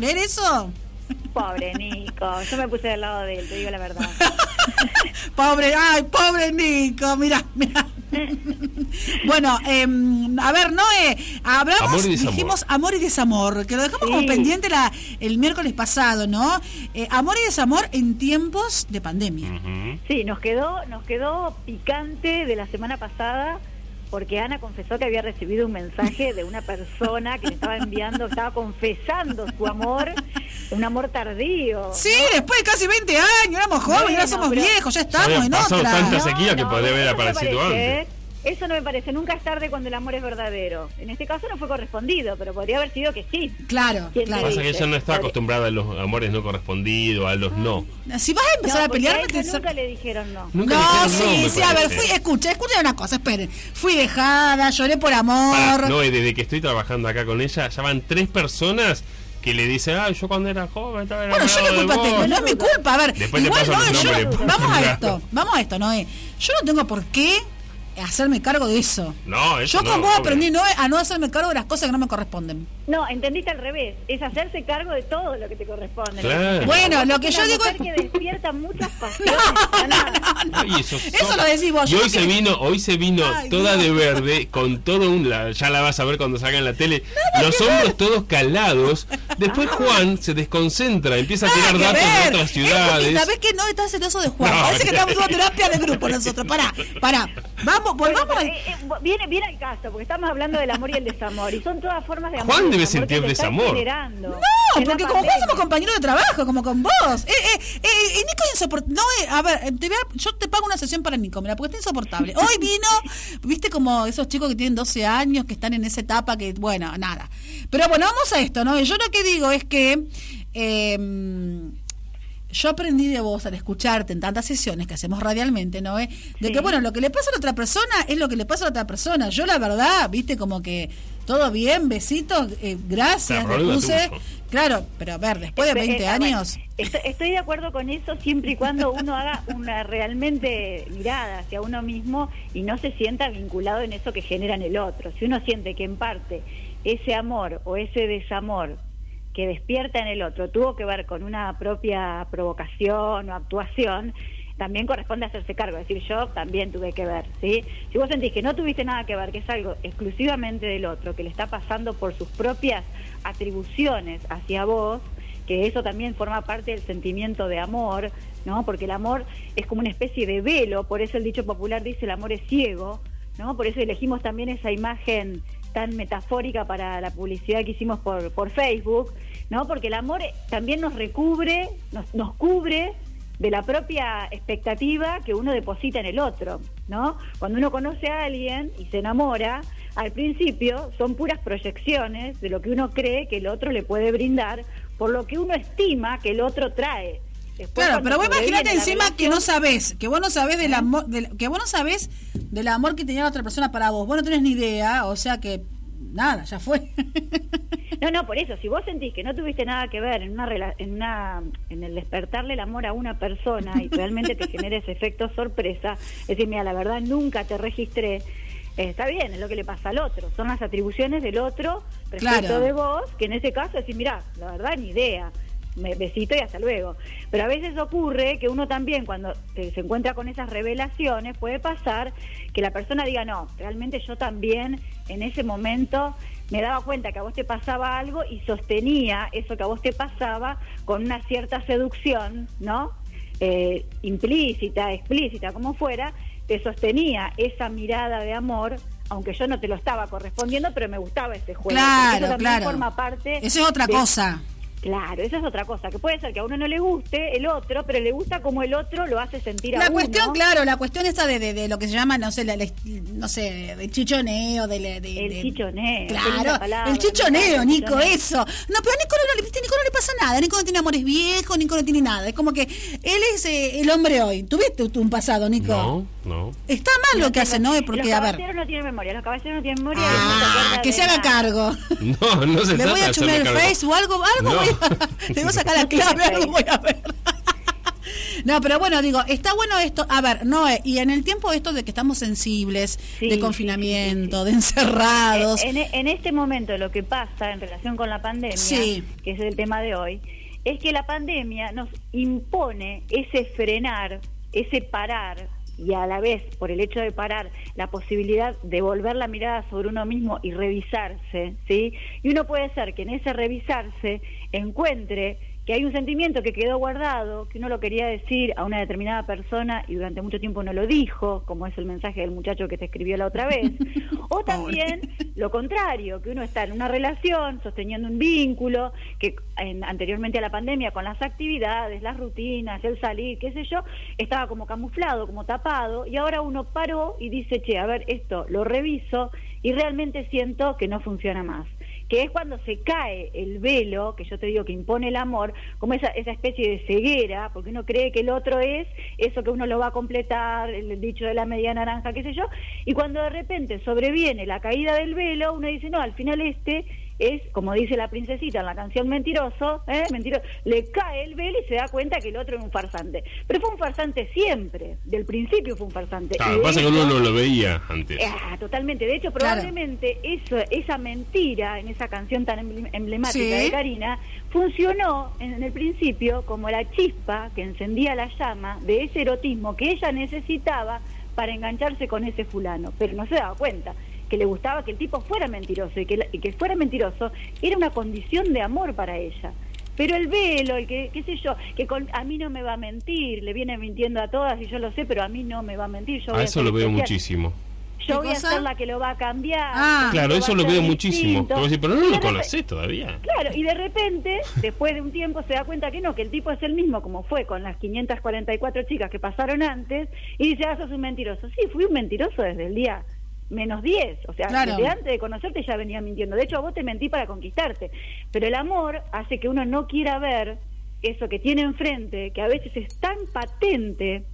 ¿Creer eso? Pobre Nico, yo me puse del lado de él, te digo la verdad. pobre, ay, pobre Nico, mira, mira. bueno, eh, a ver, Noé, hablamos, Amor dijimos amor y desamor, que lo dejamos como Sí. pendiente la, el miércoles pasado, ¿no? Eh, amor y desamor en tiempos de pandemia. Sí, nos quedó, nos quedó picante de la semana pasada porque Ana confesó que había recibido un mensaje de una persona que le estaba enviando, estaba confesando su amor, un amor tardío. Sí, después de casi 20 años, éramos jóvenes, Bueno, ya somos viejos, ya estamos en pasado otra. tantas- sequía que podría haber no aparecido antes. Eso no me parece, nunca es tarde cuando el amor es verdadero. En este caso no fue correspondido, pero podría haber sido que sí. Claro, ¿Quién te claro. Pasa que dice? ella no está acostumbrada a los amores no correspondidos, a los no. Si vas a empezar No, a pelear, a te- nunca le dijeron no. Nunca No, dijeron sí, sí, a ver, fui, escucha, escucha una cosa, esperen. Fui dejada, lloré por amor. Pará, no, y desde que estoy trabajando acá con ella, ya van tres personas que le dicen, ah, yo cuando era joven estaba Bueno, yo no culpa vos". tengo, no es mi culpa. A ver, Después te igual paso no, yo- vamos a claro. esto, vamos a esto, Noé. Yo no tengo por qué hacerme cargo de eso. No, eso Yo no, con vos obvio. aprendí Noé, a no hacerme cargo de las cosas que no me corresponden. No, entendiste al revés. Es hacerse cargo de todo lo que te corresponde. Claro. Bueno, lo que Es yo una digo mujer es... que despierta muchas pasiones. No, no, no. Eso, Eso lo decís vos, Y hoy no se vino, hoy se vino Ay, toda no. de verde, con todo un la- ya la vas a ver cuando salga en la tele, los hombros todos calados. Después Juan se desconcentra, empieza a tirar datos de otras ciudades. sabés que no estás celoso de Juan. No, Parece que estamos haciendo terapia de grupo nosotros. Pará, pará. Vamos, Volvamos pero, al... eh, eh, viene, viene al caso, porque estamos hablando del amor y el desamor. Y son todas formas de amor. Juan y debe sentir están desamor. No, porque como Juan somos compañeros de trabajo, como con vos. Eh, eh, eh, eh, Nico es insoportable. No, eh, a ver, te voy a- yo te pago una sesión para Nico, mira, porque está insoportable. Hoy vino, viste, como esos chicos que tienen 12 años, que están en esa etapa que, bueno, nada. Pero bueno, vamos a esto, ¿no? Yo lo que digo es que... yo aprendí de vos al escucharte en tantas sesiones que hacemos radialmente, ¿no? Eh? De Sí. que, bueno, lo que le pasa a la otra persona es lo que le pasa a la otra persona. Yo, la verdad, viste, como que todo bien, besitos, eh, gracias, puse. Claro, pero a ver, después de Espe- 20 eh, bueno, años. estoy, estoy de acuerdo con eso siempre y cuando uno haga una realmente mirada hacia uno mismo y no se sienta vinculado en eso que genera en el otro. Si uno siente que en parte ese amor o ese desamor que despierta en el otro tuvo que ver con una propia provocación o actuación, también corresponde hacerse cargo, es decir, yo también tuve que ver, ¿sí? Si vos sentís que no tuviste nada que ver, que es algo exclusivamente del otro, que le está pasando por sus propias atribuciones hacia vos, que eso también forma parte del sentimiento de amor, ¿no? Porque el amor es como una especie de velo, por eso el dicho popular dice el amor es ciego, ¿no? Por eso elegimos también esa imagen tan metafórica para la publicidad que hicimos por, por Facebook, ¿no? Porque el amor también nos recubre, nos, nos cubre de la propia expectativa que uno deposita en el otro, ¿no? Cuando uno conoce a alguien y se enamora, al principio son puras proyecciones de lo que uno cree que el otro le puede brindar, por lo que uno estima que el otro trae. Después, Claro, pero vos la encima que no sabés, que vos no sabés del amor, del- que vos no sabés del amor que tenía la otra persona para vos. Vos no tenés ni idea, o sea que nada, ya fue. No, no, por eso, si vos sentís que no tuviste nada que ver en una en una en el despertarle el amor a una persona y realmente te genera ese efecto sorpresa, es decir, mira, la verdad nunca te registré, eh, está bien, es lo que le pasa al otro, son las atribuciones del otro respecto Claro. de vos, que en ese caso decís, mira, la verdad ni idea. Me besito y hasta luego. Pero a veces ocurre que uno también cuando te- se encuentra con esas revelaciones puede pasar que la persona diga, no, realmente yo también en ese momento me daba cuenta que a vos te pasaba algo y sostenía eso que a vos te pasaba con una cierta seducción, ¿no? Eh, implícita, explícita, como fuera, te sostenía esa mirada de amor, aunque yo no te lo estaba correspondiendo, pero me gustaba ese juego. Claro, eso también claro. forma parte Eso es otra de- cosa. Claro, esa es otra cosa, que puede ser que a uno no le guste el otro, pero le gusta como el otro lo hace sentir a La uno. cuestión, claro, la cuestión esta de, de, de lo que se llama, no sé, la, la- no sé, de chichoneo, de, de- de- El chichoneo, Claro, palabra, el chichoneo, Nico, chichoneo. eso. No, pero a Nico no, le- viste, Nico no le pasa nada. Nico no tiene amores viejos, Nico no tiene nada. Es como que él es eh, el hombre hoy. ¿Tuviste un pasado, Nico? No, no. Está mal lo que hace, ¿no? Porque, los a ver. caballeros no tienen memoria, los caballeros no tienen memoria. Ah, que se haga nada. cargo. No, no se Le trata voy de a chumar el cargo. face o algo, algo No. voy a, le voy a sacar la clave, algo voy a ver. No, pero bueno, digo, está bueno esto. A ver, no, y en el tiempo esto de que estamos sensibles, Sí, de sí, confinamiento, de encerrados. En, en este momento lo que pasa en relación con la pandemia, Sí. que es el tema de hoy, es que la pandemia nos impone ese frenar, ese parar y a la vez, por el hecho de parar, la posibilidad de volver la mirada sobre uno mismo y revisarse, ¿sí? Y uno puede ser que en ese revisarse encuentre que hay un sentimiento que quedó guardado, que uno lo quería decir a una determinada persona y durante mucho tiempo no lo dijo, como es el mensaje del muchacho que te escribió la otra vez, o también lo contrario, que uno está en una relación, sosteniendo un vínculo, que en- anteriormente a la pandemia, con las actividades, las rutinas, el salir, qué sé yo, estaba como camuflado, como tapado, y ahora uno paró y dice, che, a ver, esto lo reviso y realmente siento que no funciona más que es cuando se cae el velo, que yo te digo que impone el amor, como esa, esa especie de ceguera, porque uno cree que el otro es eso que uno lo va a completar, el, dicho de la media naranja, qué sé yo, y cuando de repente sobreviene la caída del velo, uno dice, no, al final este es, como dice la princesita en la canción Mentiroso, ¿eh? Mentiroso, le cae el velo y se da cuenta que el otro es un farsante. Pero fue un farsante siempre, del principio fue un farsante. Claro, lo que pasa es que uno no lo veía antes. Ah, totalmente. De hecho, Claro. probablemente eso, esa mentira en esa canción tan emble- emblemática Sí. de Karina funcionó en, en el principio como la chispa que encendía la llama de ese erotismo que ella necesitaba para engancharse con ese fulano, pero no se daba cuenta que le gustaba que el tipo fuera mentiroso y que, la- y que fuera mentiroso era una condición de amor para ella. Pero el velo, el que, qué sé yo, que con- a mí no me va a mentir, le viene mintiendo a todas y yo lo sé, pero a mí no me va a mentir. Yo A eso lo veo especial. muchísimo. Yo ¿Qué voy a ser la que lo va a cambiar. Ah. Claro, eso lo veo muchísimo. decir, pero no lo conocés todavía. Claro, y de repente, después de un tiempo, se da cuenta que no, que el tipo es el mismo, como fue con las 544 chicas que pasaron antes, y dice, ah, sos un mentiroso. Sí, fui un mentiroso desde el día menos 10. O sea, Claro. desde antes de conocerte ya venía mintiendo. De hecho, a vos te mentí para conquistarte. Pero el amor hace que uno no quiera ver eso que tiene enfrente, que a veces es tan patente,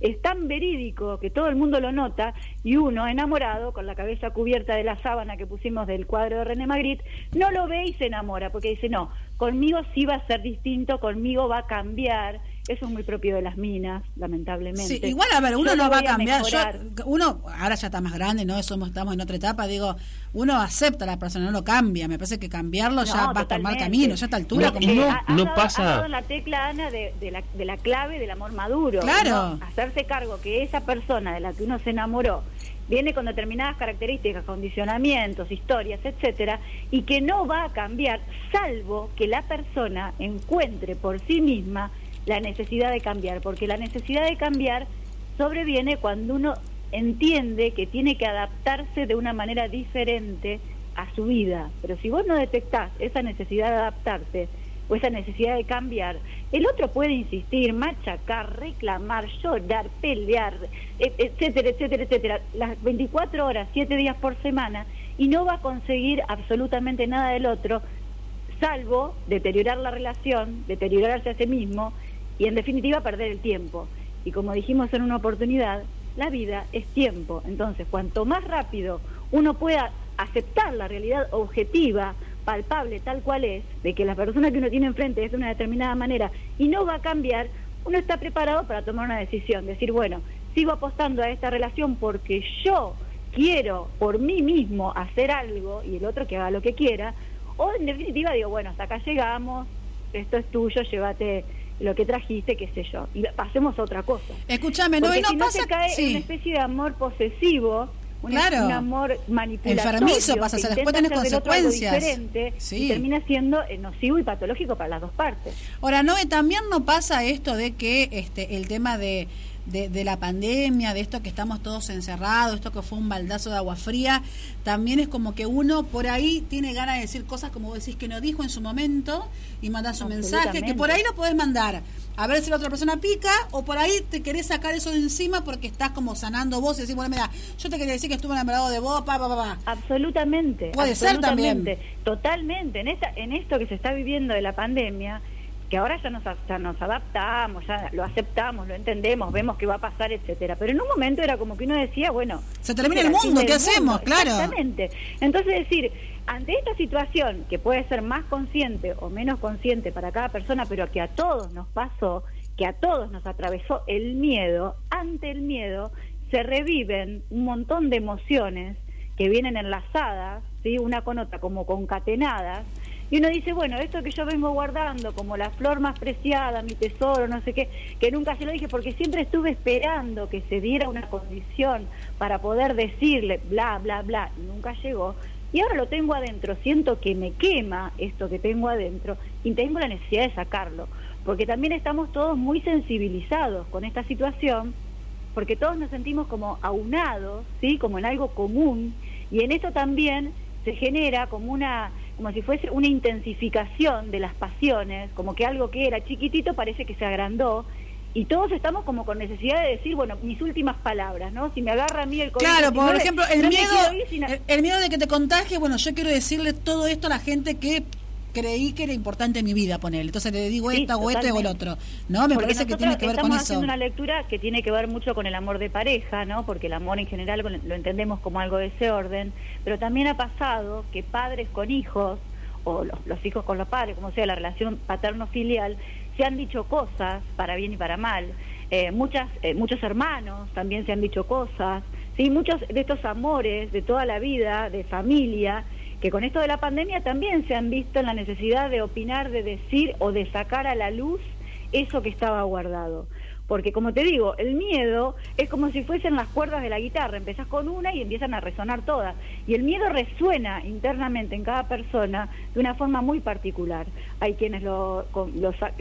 es tan verídico que todo el mundo lo nota y uno enamorado con la cabeza cubierta de la sábana que pusimos del cuadro de René Magritte no lo ve y se enamora porque dice no conmigo sí va a ser distinto conmigo va a cambiar eso es muy propio de las minas lamentablemente Sí, igual, a ver, uno Yo no va a cambiar. Yo, uno ahora ya está más grande, ¿no? Somos, estamos en otra etapa. Digo, uno acepta a la persona, no lo cambia. Me parece que cambiarlo ya va a tomar camino. Ya a esta altura, No, como no- ha- ha no dado- pasa- ha dado en la tecla Ana de, de la, de la clave del amor maduro Claro. ¿no? hacerse cargo que esa persona de la que uno se enamoró viene con determinadas características condicionamientos historias etcétera y que no va a cambiar salvo que la persona encuentre por sí misma la necesidad de cambiar porque la necesidad de cambiar sobreviene cuando uno entiende que tiene que adaptarse de una manera diferente a su vida. Pero si vos no detectás esa necesidad de adaptarse o esa necesidad de cambiar, el otro puede insistir, machacar, reclamar, llorar, pelear, et- etcétera, etcétera, etcétera, las 24 horas, 7 días por semana, y no va a conseguir absolutamente nada del otro, salvo deteriorar la relación, deteriorarse a sí mismo y en definitiva perder el tiempo. Y como dijimos en una oportunidad, la vida es tiempo. Entonces, cuanto más rápido uno pueda aceptar la realidad objetiva, palpable, tal cual es, de que la persona que uno tiene enfrente es de una determinada manera y no va a cambiar, uno está preparado para tomar una decisión, decir, bueno, sigo apostando a esta relación porque yo quiero por mí mismo hacer algo y el otro que haga lo que quiera, o en definitiva digo, bueno, hasta acá llegamos, esto es tuyo, llévate lo que trajiste, qué sé yo, y pasemos a otra cosa. Escúchame, no, Porque y no si no pasa. se cae sí. una especie de amor posesivo, un, Claro. un amor manipulatorio. Enfermizo pasa que después tenés consecuencias. diferente Sí. y termina siendo eh, nocivo y patológico para las dos partes. Ahora, no, también no pasa esto de que este el tema de, de, de la pandemia, de esto que estamos todos encerrados, esto que fue un baldazo de agua fría, también es como que uno por ahí tiene ganas de decir cosas como vos decís que no dijo en su momento y mandás un mensaje, que por ahí lo podés mandar. A ver si la otra persona pica, o por ahí te querés sacar eso de encima porque estás como sanando vos y decís, bueno, mira, yo te quería decir que estuve enamorado de vos, pa, pa, pa, pa. Absolutamente. Puede ser también. absolutamente, Totalmente. En, esta, en esto que se está viviendo de la pandemia, que ahora ya nos, ya nos adaptamos, ya lo aceptamos, lo entendemos, vemos qué va a pasar, etcétera. Pero en un momento era como que uno decía, bueno, Se termina el mundo, ¿qué hacemos? Claro. Exactamente. Entonces decir, ante esta situación que puede ser más consciente o menos consciente para cada persona, pero que a todos nos pasó, que a todos nos atravesó el miedo, ante el miedo se reviven un montón de emociones que vienen enlazadas, ¿sí? una con otra, como concatenadas, y uno dice, bueno, esto que yo vengo guardando como la flor más preciada, mi tesoro, no sé qué, que nunca se lo dije porque siempre estuve esperando que se diera una condición para poder decirle bla, bla, bla, y nunca llegó. Y ahora lo tengo adentro, siento que me quema esto que tengo adentro y tengo la necesidad de sacarlo, porque también estamos todos muy sensibilizados con esta situación, porque todos nos sentimos como aunados, ¿sí? Como en algo común, y en esto también se genera como una como si fuese una intensificación de las pasiones, como que algo que era chiquitito parece que se agrandó y todos estamos como con necesidad de decir, bueno, mis últimas palabras, ¿no? Si me agarra a mí el COVID. Claro, por ejemplo, el miedo el, miedo de que te contagie, bueno, yo quiero decirle todo esto a la gente que creí que era importante en mi vida ponerle. Entonces le digo esta o este o el otro. ¿No? Me parece que tiene que ver con eso. Estamos haciendo una lectura que tiene que ver mucho con el amor de pareja, ¿no? Porque el amor en general lo entendemos como algo de ese orden, pero también ha pasado que padres con hijos o los, hijos con los padres, como sea la relación paterno-filial, se han dicho cosas para bien y para mal. Eh, muchas, eh, muchos hermanos también se han dicho cosas. ¿sí? Muchos de estos amores de toda la vida, de familia, que con esto de la pandemia también se han visto en la necesidad de opinar, de decir o de sacar a la luz eso que estaba guardado. Porque como te digo, el miedo es como si fuesen las cuerdas de la guitarra, empezás con una y empiezan a resonar todas. Y el miedo resuena internamente en cada persona de una forma muy particular. Hay quienes lo, con,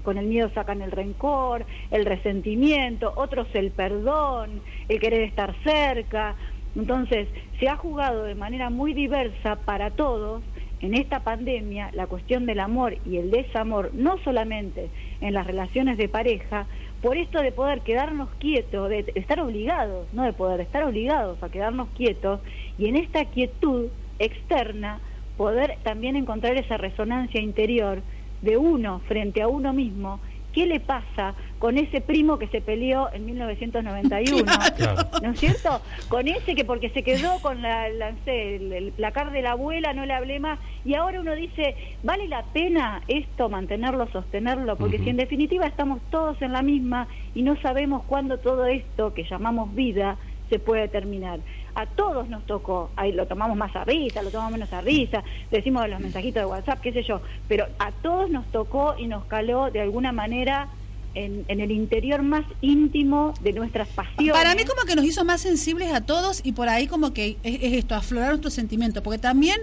con el miedo sacan el rencor, el resentimiento, otros el perdón, el querer estar cerca. Entonces, se ha jugado de manera muy diversa para todos en esta pandemia la cuestión del amor y el desamor, no solamente en las relaciones de pareja, por esto de poder quedarnos quietos, de estar obligados, no de poder estar obligados a quedarnos quietos y en esta quietud externa poder también encontrar esa resonancia interior de uno frente a uno mismo ¿Qué le pasa con ese primo que se peleó en 1991? ¿No es cierto? Con ese que porque se quedó con la, el, placar de la abuela, no le hablé más. Y ahora uno dice, ¿vale la pena esto mantenerlo, sostenerlo? Porque si en definitiva estamos todos en la misma y no sabemos cuándo todo esto que llamamos vida se puede terminar a todos nos tocó, ahí lo tomamos más a risa, lo tomamos menos a risa, decimos los mensajitos de WhatsApp, qué sé yo, pero a todos nos tocó y nos caló de alguna manera en, el interior más íntimo de nuestras pasiones. Para mí como que nos hizo más sensibles a todos y por ahí como que es, esto, aflorar nuestros sentimientos, porque también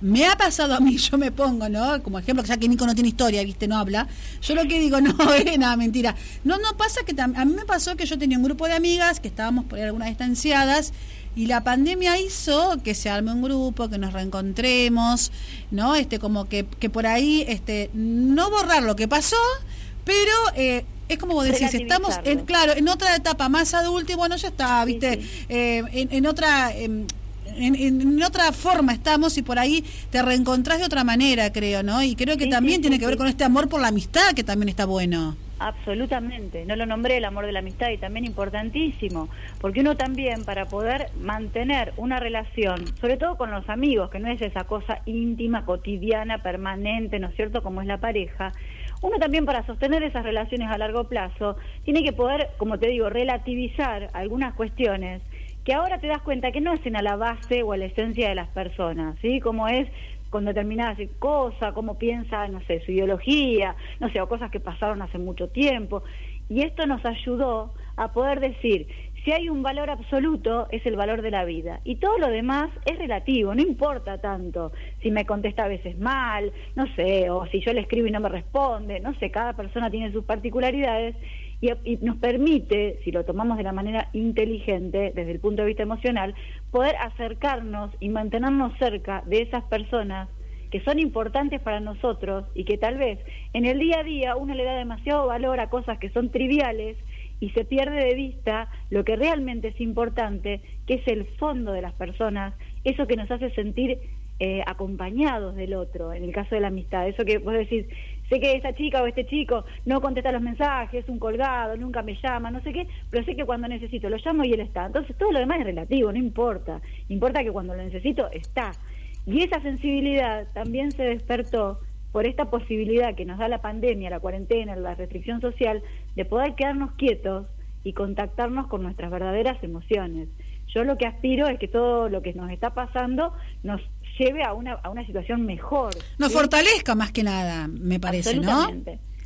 me ha pasado a mí, yo me pongo, ¿no? Como ejemplo, ya que Nico no tiene historia, ¿viste? No habla. Yo lo que digo, no, es nada, mentira. No, no pasa que a mí me pasó que yo tenía un grupo de amigas que estábamos por ahí algunas distanciadas y la pandemia hizo que se arme un grupo, que nos reencontremos, ¿no? Este, como que, que por ahí, este, no borrar lo que pasó, pero eh, es como vos decís, estamos, en, claro, en otra etapa más adulta y bueno, ya está, ¿viste? Eh, en, otra... Em, en, en, otra forma estamos y por ahí te reencontrás de otra manera, creo, ¿no? Y creo que también tiene que ver con este amor por la amistad que también está bueno. Absolutamente, no lo nombré el amor de la amistad y también importantísimo, porque uno también para poder mantener una relación, sobre todo con los amigos, que no es esa cosa íntima, cotidiana, permanente, ¿no es cierto?, como es la pareja, uno también para sostener esas relaciones a largo plazo tiene que poder, como te digo, relativizar algunas cuestiones que ahora te das cuenta que no hacen a la base o a la esencia de las personas, ¿sí? Como es con determinadas cosas, cómo piensa, no sé, su ideología, no sé, o cosas que pasaron hace mucho tiempo. Y esto nos ayudó a poder decir, si hay un valor absoluto, es el valor de la vida. Y todo lo demás es relativo, no importa tanto si me contesta a veces mal, no sé, o si yo le escribo y no me responde, no sé, cada persona tiene sus particularidades y, nos permite, si lo tomamos de la manera inteligente, desde el punto de vista emocional, poder acercarnos y mantenernos cerca de esas personas que son importantes para nosotros y que tal vez en el día a día uno le da demasiado valor a cosas que son triviales y se pierde de vista lo que realmente es importante, que es el fondo de las personas, eso que nos hace sentir eh, acompañados del otro, en el caso de la amistad, eso que vos decís, sé que esta chica o este chico no contesta los mensajes, es un colgado, nunca me llama, no sé qué, pero sé que cuando necesito lo llamo y él está. Entonces todo lo demás es relativo, no importa. Importa que cuando lo necesito está. Y esa sensibilidad también se despertó por esta posibilidad que nos da la pandemia, la cuarentena, la restricción social, de poder quedarnos quietos y contactarnos con nuestras verdaderas emociones. Yo lo que aspiro es que todo lo que nos está pasando nos lleve a una, a una situación mejor. Nos fortalezca más que nada, me parece, ¿no?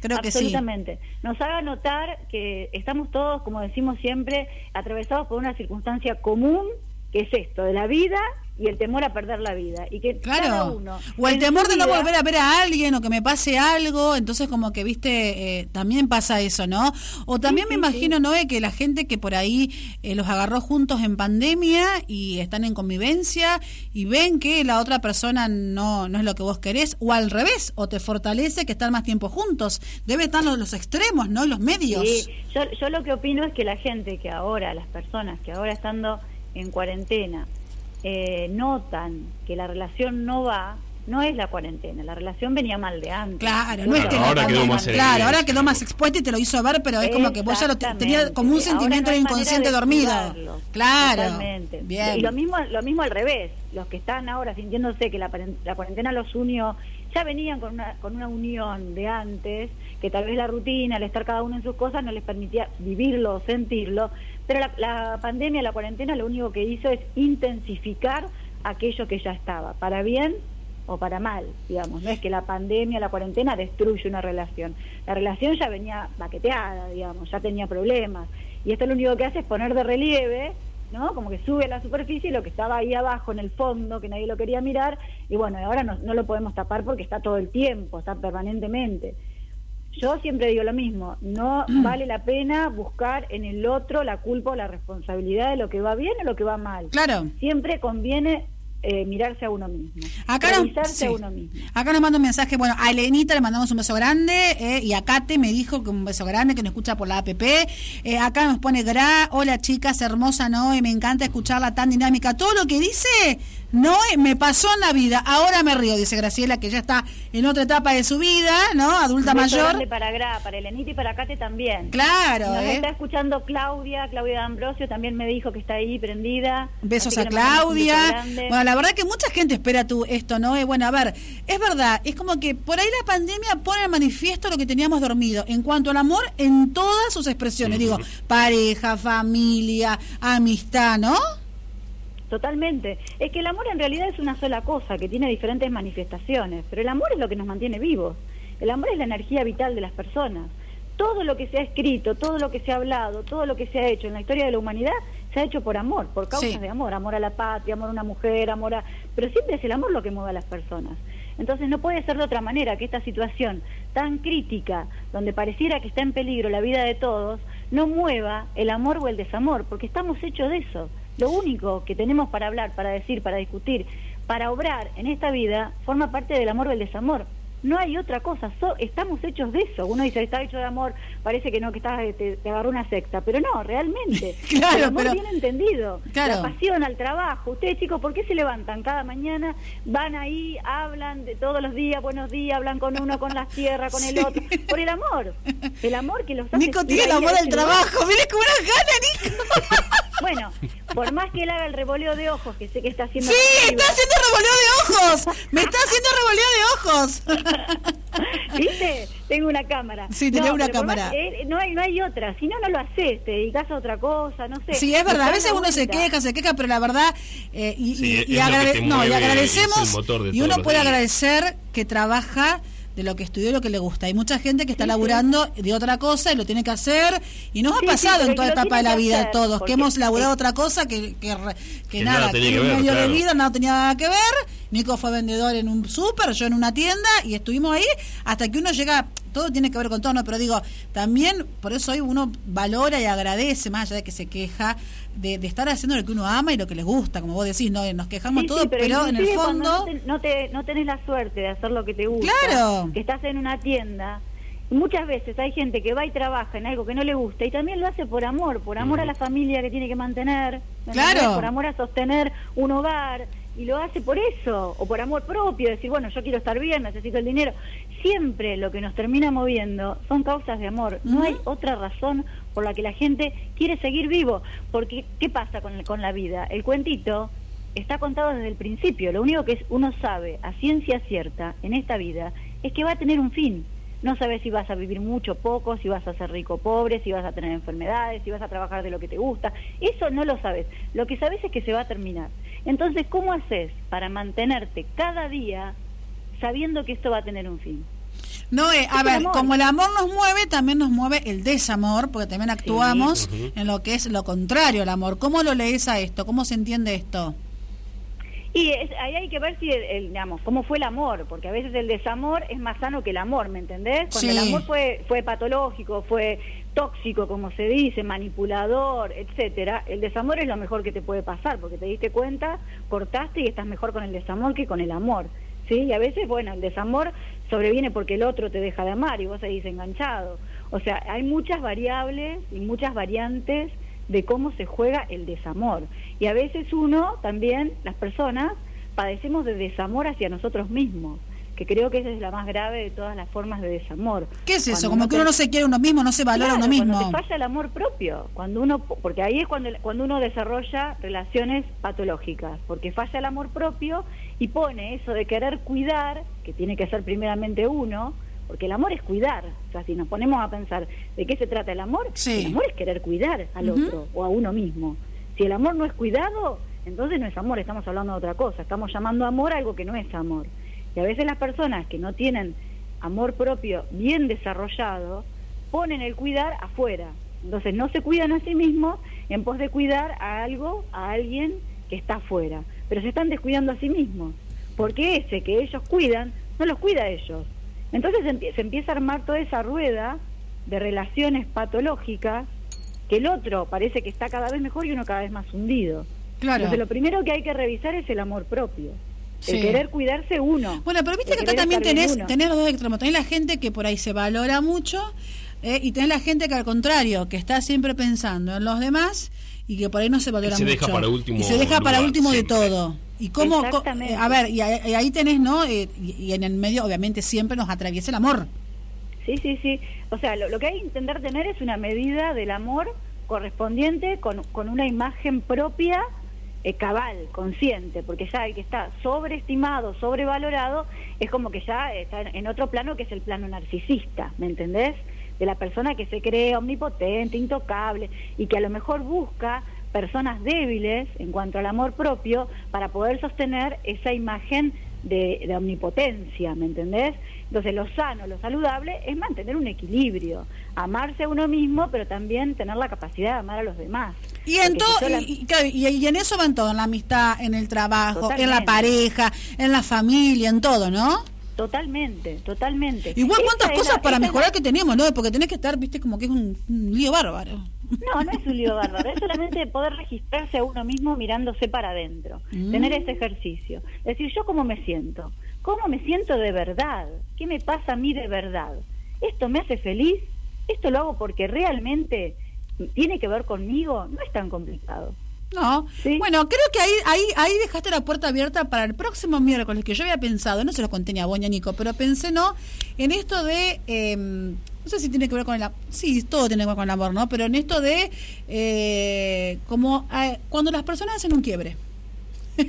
Creo que Absolutamente. Nos haga notar que estamos todos, como decimos siempre, atravesados por una circunstancia común, que es esto, de la vida y el temor a perder la vida. Y que claro. uno. O el temor de no volver a ver a alguien o que me pase algo. Entonces, como que, viste, eh, también pasa eso, ¿no? O también me imagino, Noé, que la gente que por ahí eh, los agarró juntos en pandemia y están en convivencia y ven que la otra persona no, no es lo que vos querés, o al revés, o te fortalece que están más tiempo juntos. Debe estar los, los extremos, ¿no? Los medios. Sí, yo, yo lo que opino es que la gente que ahora, las personas que ahora estando en cuarentena, eh, notan que la relación no va, no es la cuarentena, la relación venía mal de antes. Claro, no es que ahora quedó más Claro, ahora quedó más expuesta y te lo hizo ver, pero es como que vos ya lo tenías como un sentimiento de inconsciente dormido. Claro. Totalmente. Bien. Y lo mismo, lo mismo al revés, los que están ahora sintiéndose que la, la cuarentena los unió, ya venían con una, con una unión de antes, que tal vez la rutina, el estar cada uno en sus cosas no les permitía vivirlo, sentirlo, pero la, pandemia, la cuarentena, lo único que hizo es intensificar aquello que ya estaba, para bien o para mal, digamos. No es que la pandemia, la cuarentena destruye una relación. La relación ya venía baqueteada, digamos, ya tenía problemas. Y esto lo único que hace es poner de relieve, ¿no? Como que sube a la superficie lo que estaba ahí abajo en el fondo, que nadie lo quería mirar, y bueno, ahora no, no lo podemos tapar porque está todo el tiempo, está permanentemente. Yo siempre digo lo mismo, no mm. vale la pena buscar en el otro la culpa o la responsabilidad de lo que va bien o lo que va mal. Claro. Siempre conviene eh, mirarse a uno mismo. Acá nos, a uno mismo. Acá nos manda un mensaje, bueno, a Elenita le mandamos un beso grande eh, y a Kate me dijo que un beso grande que nos escucha por la APP. Eh, acá nos pone Gra, hola chicas, hermosa no, y me encanta escucharla tan dinámica. Todo lo que dice no me pasó en la vida, ahora me río, dice Graciela, que ya está en otra etapa de su vida, ¿no? Adulta un mayor. Grande para Gra, para Elenita y para Kate también. Claro. Nos está escuchando Claudia, Claudia Ambrosio también me dijo que está ahí prendida. Besos a Claudia. Bueno, la verdad que mucha gente espera tú esto, ¿no? Eh, bueno, a ver, es verdad, es como que por ahí la pandemia pone en manifiesto lo que teníamos dormido en cuanto al amor en todas sus expresiones, digo, pareja, familia, amistad, ¿no? Totalmente. Es que el amor en realidad es una sola cosa, que tiene diferentes manifestaciones, pero el amor es lo que nos mantiene vivos. El amor es la energía vital de las personas. Todo lo que se ha escrito, todo lo que se ha hablado, todo lo que se ha hecho en la historia de la humanidad se ha hecho por amor, por causas de amor, amor a la patria, amor a una mujer, amor a... Pero siempre es el amor lo que mueve a las personas. Entonces no puede ser de otra manera que esta situación tan crítica, donde pareciera que está en peligro la vida de todos, no mueva el amor o el desamor, porque estamos hechos de eso. Lo único que tenemos para hablar, para decir, para discutir, para obrar en esta vida, forma parte del amor o el desamor no hay otra cosa, estamos hechos de eso. Uno dice, está hecho de amor, parece que no, que estás, te, agarró una secta, pero no, realmente. claro, el amor bien entendido, la pasión al trabajo. Ustedes chicos, ¿por qué se levantan cada mañana, van ahí, hablan de todos los días, buenos días, hablan con uno, con la tierra, con el otro? Por el amor, el amor que los hace... Nico tiene el amor al trabajo, mire cómo unas ganas, Nico. Por más que él haga el revoleo de ojos, que sé que está haciendo... Sí, está haciendo revoleo de ojos. Me está haciendo revoleo de ojos. ¿Viste? Tengo una cámara. Sí, tengo una cámara. no, hay, no hay otra. Si no, no lo haces. Te dedicas a otra cosa, no sé. Sí, es verdad. A veces uno se queja, se queja, pero la verdad... Eh, y, y, no, y agradecemos... Y uno puede agradecer que trabaja de lo que estudió y lo que le gusta. Hay mucha gente que está laburando de otra cosa y lo tiene que hacer y nos ha pasado en toda etapa de la vida todos, que hemos laburado otra cosa que, que, que, nada, que un medio de vida nada tenía nada que ver. Nico fue vendedor en un súper, yo en una tienda y estuvimos ahí hasta que uno llega todo tiene que ver con todo, ¿no? Pero digo, también por eso hoy uno valora y agradece, más allá de que se queja, de, estar haciendo lo que uno ama y lo que les gusta, como vos decís, ¿no? Nos quejamos todos, pero, en el fondo... No, te, no, tenés la suerte de hacer lo que te gusta, claro. que estás en una tienda... Muchas veces hay gente que va y trabaja en algo que no le gusta y también lo hace por amor, por amor a la familia que tiene que mantener, claro. por amor a sostener un hogar y lo hace por eso, o por amor propio, decir, bueno, yo quiero estar bien, necesito el dinero siempre lo que nos termina moviendo son causas de amor. No hay otra razón por la que la gente quiere seguir vivo. Porque, ¿qué pasa con, con la vida? El cuentito está contado desde el principio. Lo único que uno sabe a ciencia cierta en esta vida es que va a tener un fin. No sabes si vas a vivir mucho, poco, si vas a ser rico, pobre, si vas a tener enfermedades, si vas a trabajar de lo que te gusta. Eso no lo sabes. Lo que sabes es que se va a terminar. Entonces, ¿cómo haces para mantenerte cada día sabiendo que esto va a tener un fin? No, eh, a ver, como el amor nos mueve, también nos mueve el desamor, porque también actuamos en lo que es lo contrario al amor. ¿Cómo lo lees a esto? ¿Cómo se entiende esto? Y ahí hay que ver si, el, digamos, cómo fue el amor, porque a veces el desamor es más sano que el amor, ¿me entendés? Cuando el amor fue, fue patológico, fue tóxico, como se dice, manipulador, etcétera, el desamor es lo mejor que te puede pasar, porque te diste cuenta, cortaste y estás mejor con el desamor que con el amor. ¿Sí? Y a veces, bueno, el desamor sobreviene porque el otro te deja de amar y vos seguís enganchado. O sea, hay muchas variables y muchas variantes de cómo se juega el desamor. Y a veces uno, también, las personas, padecemos de desamor hacia nosotros mismos, que creo que esa es la más grave de todas las formas de desamor. ¿Qué es eso? Como que uno no se quiere uno mismo, no se valora uno mismo. Cuando te falla el amor propio, cuando uno, porque ahí es cuando, cuando uno desarrolla relaciones patológicas, porque falla el amor propio y pone eso de querer cuidar, que tiene que ser primeramente uno, porque el amor es cuidar. O sea, si nos ponemos a pensar de qué se trata el amor, el amor es querer cuidar al otro o a uno mismo. Si el amor no es cuidado, entonces no es amor, estamos hablando de otra cosa. Estamos llamando amor a algo que no es amor. Y a veces las personas que no tienen amor propio bien desarrollado, ponen el cuidar afuera. Entonces no se cuidan a sí mismos en pos de cuidar a algo, a alguien que está afuera. Pero se están descuidando a sí mismos. Porque ese que ellos cuidan, no los cuida a ellos entonces se, empieza a armar toda esa rueda de relaciones patológicas que el otro parece que está cada vez mejor y uno cada vez más hundido. Claro. Entonces lo primero que hay que revisar es el amor propio. El querer cuidarse uno. Bueno, pero viste que acá también tenés, tenés, los dos extremos. Tenés la gente que por ahí se valora mucho eh, y tenés la gente que al contrario, que está siempre pensando en los demás y que por ahí no se valora y se Deja para último y se deja para último de todo. Y cómo, eh, a ver, y ahí tenés, ¿no? Eh, y en el medio obviamente siempre nos atraviesa el amor. Sí, sí, sí. O sea, lo, que hay que intentar tener es una medida del amor correspondiente con, con una imagen propia eh, cabal, consciente, porque ya el que está sobreestimado, sobrevalorado, es como que ya está en otro plano que es el plano narcisista, ¿me entendés? De la persona que se cree omnipotente, intocable, y que a lo mejor busca personas débiles en cuanto al amor propio para poder sostener esa imagen de, omnipotencia, ¿me entendés? Entonces lo sano, lo saludable es mantener un equilibrio, amarse a uno mismo, pero también tener la capacidad de amar a los demás. Y en, todo, y, en eso van todo, en la amistad, en el trabajo, en la pareja, en la familia, en todo, ¿no? Totalmente, totalmente. Igual cuántas cosas para mejorar que tenemos, ¿no? Porque tenés que estar, viste, como que es un lío bárbaro. No, no es un lío bárbaro, es solamente poder registrarse a uno mismo mirándose para adentro, mm. tener ese ejercicio. Decir, yo cómo me siento, cómo me siento de verdad, qué me pasa a mí de verdad. ¿Esto me hace feliz? ¿Esto lo hago porque realmente tiene que ver conmigo? No es tan complicado. No, bueno, creo que ahí, ahí, ahí dejaste la puerta abierta para el próximo miércoles, que yo había pensado, no se lo conté ni a Boña Nico, pero pensé, ¿no? En esto de em, no sé si tiene que ver con el amor, sí, todo tiene que ver con el amor, ¿no? Pero en esto de eh, como eh, cuando las personas hacen un quiebre.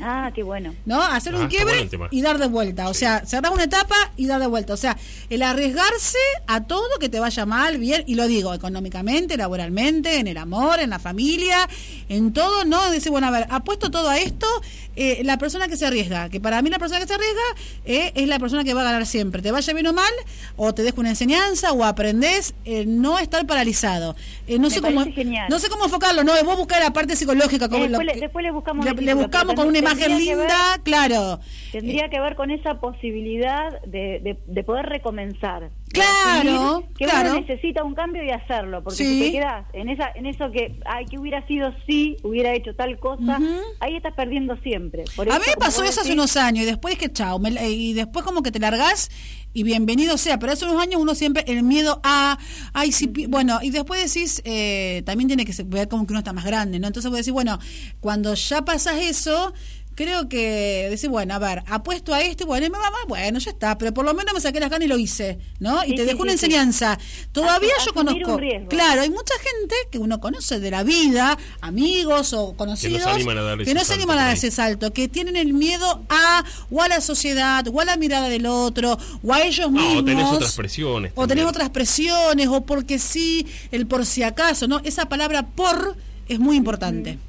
Ah, qué bueno. ¿No? Hacer un ah, quiebre y dar de vuelta. O sea, cerrar una etapa y dar de vuelta. O sea, el arriesgarse a todo que te vaya mal, bien, y lo digo, económicamente, laboralmente, en el amor, en la familia, en todo, ¿no? Decir, bueno, a ver, apuesto todo a esto, eh, la persona que se arriesga, que para mí la persona que se arriesga eh, es la persona que va a ganar siempre. Te vaya bien o mal, o te dejo una enseñanza, o aprendes, eh, no estar paralizado. no, sé cómo, no sé cómo enfocarlo, ¿no? Vos buscar la parte psicológica. Como después, le, buscamos, le, buscamos con una imagen linda, claro. Tendría que ver con esa posibilidad de, de, poder recomenzar. Claro, que claro. uno necesita un cambio y hacerlo, porque si te quedas en esa en eso que ay que hubiera sido si hubiera hecho tal cosa, ahí estás perdiendo siempre. a mí me pasó eso hace unos años y después que chao, y después como que te largas y bienvenido sea, pero hace unos años uno siempre el miedo a, ay, si, bueno, y después decís, eh, también tiene que ver como que uno está más grande, ¿no? Entonces voy a decir, bueno, cuando ya pasas eso, creo que decir, bueno, a ver, apuesto a esto, bueno, y me va mal, bueno, ya está, pero por lo menos me saqué las ganas y lo hice, ¿no? y Sí, te sí, dejo una sí, sí. enseñanza. Todavía yo conozco, claro, hay mucha gente que uno conoce de la vida, amigos o conocidos, animan a dar que ese no se salto animan a dar ese salto, que tienen el miedo a, o a la sociedad, o a la mirada del otro, o a ellos No, mismos. o tenés otras presiones. O tenés otras presiones, o porque sí, el por si acaso, ¿no? Esa palabra por es muy importante.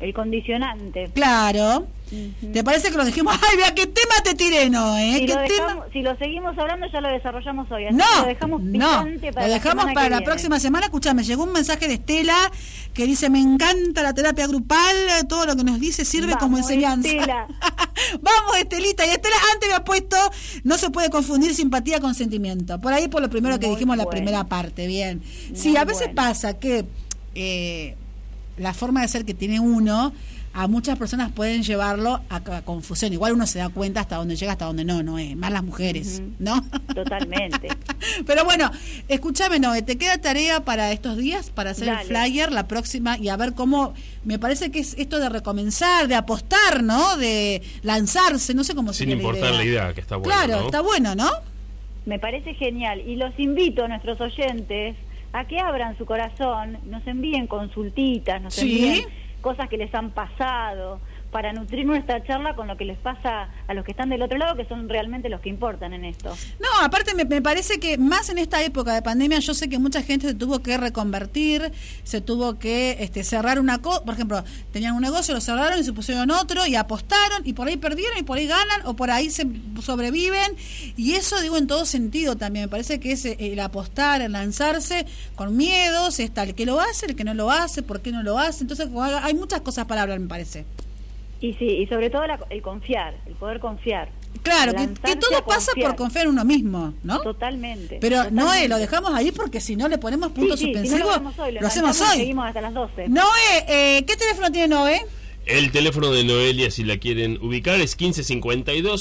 El condicionante. Claro. ¿Te parece que lo dejemos? ¡Ay, vea qué tema te tiré, no! ¿eh? Si ¿Qué lo, tema? dejamos, si lo seguimos hablando ya lo desarrollamos hoy. así No, que lo dejamos no, para lo la dejamos semana para la viene. próxima semana. Escuchame, llegó un mensaje de Estela que dice, me encanta la terapia grupal, todo lo que nos dice sirve Vamos, como enseñanza. Estela. Vamos, Estelita. Y Estela antes me ha puesto, no se puede confundir simpatía con sentimiento. Por ahí por lo primero que Muy dijimos en la primera parte, bien. Sí, a veces bueno. pasa que eh, la forma de ser que tiene uno, a muchas personas pueden llevarlo a, a confusión. Igual uno se da cuenta hasta dónde llega, hasta dónde no, no es. Más las mujeres. ¿no? Totalmente. Pero bueno, escúchame, Noé, te queda tarea para estos días, para hacer el flyer la próxima y a ver cómo, me parece que es esto de recomenzar, de apostar, ¿no? De lanzarse, no sé cómo Sin sería importar la idea, que está bueno. Claro, ¿no? está bueno, ¿no? Me parece genial. Y los invito a nuestros oyentes a que abran su corazón, nos envíen consultitas, nos Sí. envíen cosas que les han pasado, para nutrir nuestra charla con lo que les pasa a los que están del otro lado, que son realmente los que importan en esto. No, aparte me, me parece que más en esta época de pandemia, yo sé que mucha gente se tuvo que reconvertir, se tuvo que este, cerrar una cosa, por ejemplo, tenían un negocio, lo cerraron y se pusieron otro y apostaron y por ahí perdieron y por ahí ganan o por ahí se sobreviven y eso digo en todo sentido también, me parece que es eh, el apostar, el lanzarse con miedos, está el que lo hace, el que no lo hace, por qué no lo hace, entonces hay muchas cosas para hablar me parece. Y sí, y sobre todo la- el confiar, el poder confiar. Claro, que, todo pasa confiar. por confiar en uno mismo, ¿no? Totalmente. Pero totalmente. Noé, lo dejamos ahí porque si no le ponemos punto Sí, sí, si no suspensivo, lo hacemos hoy, lo, lo hacemos enganchamos y hoy. Seguimos hasta las 12. Noé, eh, ¿qué teléfono tiene Noé? El teléfono de Noelia, si la quieren ubicar, es 1552